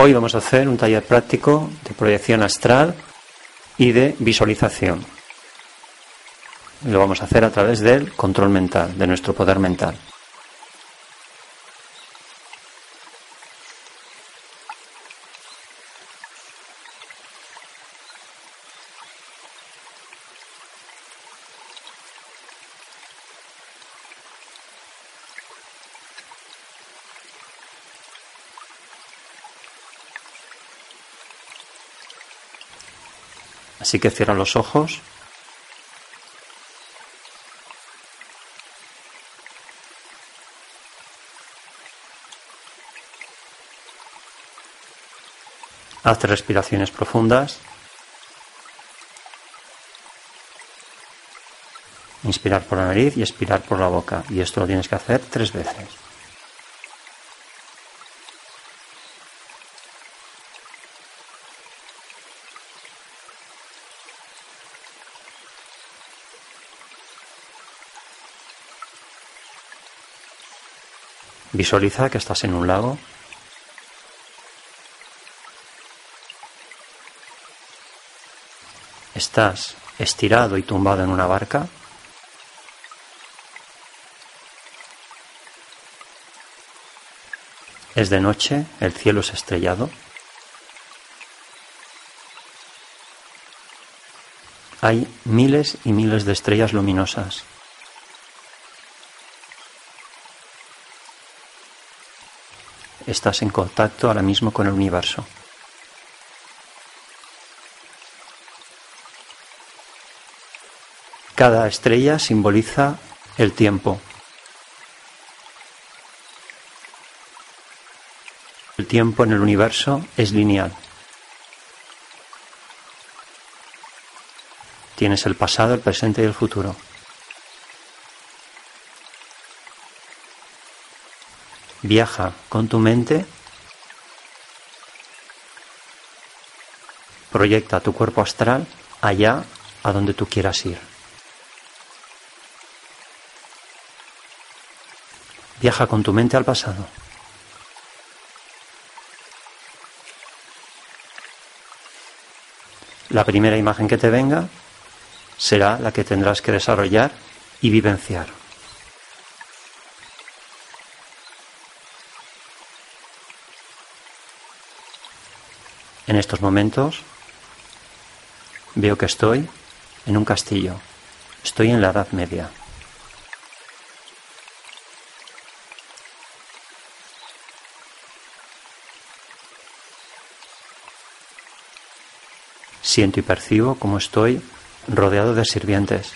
Hoy vamos a hacer un taller práctico de proyección astral y de visualización. Lo vamos a hacer a través del control mental, de nuestro poder mental. Así que cierra los ojos. Haz respiraciones profundas. Inspirar por la nariz y expirar por la boca. Y esto lo tienes que hacer tres veces. Visualiza que estás en un lago. Estás estirado y tumbado en una barca. Es de noche, el cielo es estrellado. Hay miles y miles de estrellas luminosas. Estás en contacto ahora mismo con el universo. Cada estrella simboliza el tiempo. El tiempo en el universo es lineal. Tienes el pasado, el presente y el futuro. Viaja con tu mente, proyecta tu cuerpo astral allá a donde tú quieras ir. Viaja con tu mente al pasado. La primera imagen que te venga será la que tendrás que desarrollar y vivenciar. En estos momentos veo que estoy en un castillo, estoy en la Edad Media. Siento y percibo como estoy rodeado de sirvientes.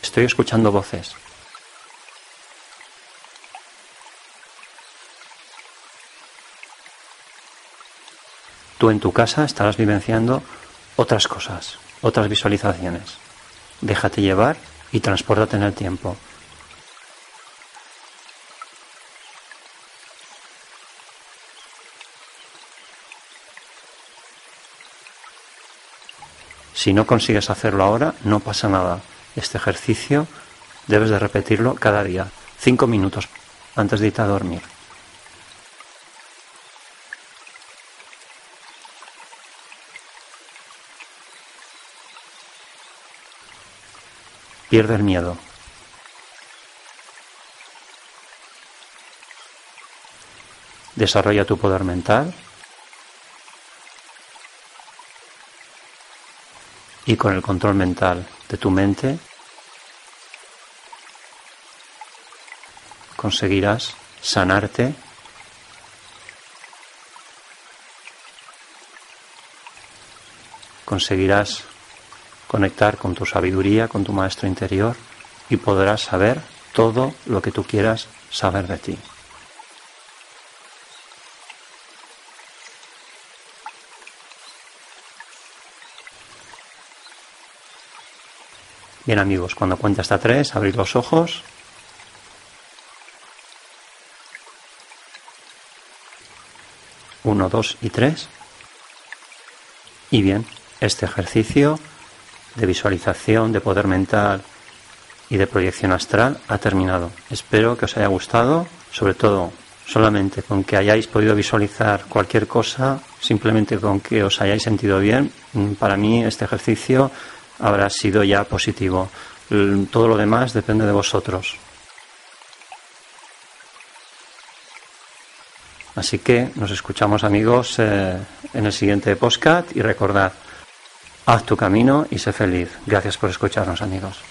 Estoy escuchando voces. Tú en tu casa estarás vivenciando otras cosas, otras visualizaciones. Déjate llevar y transpórtate en el tiempo. Si no consigues hacerlo ahora, no pasa nada. Este ejercicio debes de repetirlo cada día, cinco minutos antes de irte a dormir. Pierde el miedo. Desarrolla tu poder mental. Y con el control mental de tu mente conseguirás sanarte conseguirás conectar con tu sabiduría, con tu maestro interior y podrás saber todo lo que tú quieras saber de ti. Bien amigos, cuando cuente hasta tres, abrid los ojos. Uno, dos y tres. Y bien, este ejercicio de visualización, de poder mental y de proyección astral ha terminado. Espero que os haya gustado, sobre todo solamente con que hayáis podido visualizar cualquier cosa, simplemente con que os hayáis sentido bien, mm, para mí este ejercicio habrá sido ya positivo. Todo lo demás depende de vosotros. Así que nos escuchamos amigos eh, en el siguiente podcast y recordad, Haz tu camino y sé feliz. Gracias por escucharnos, amigos.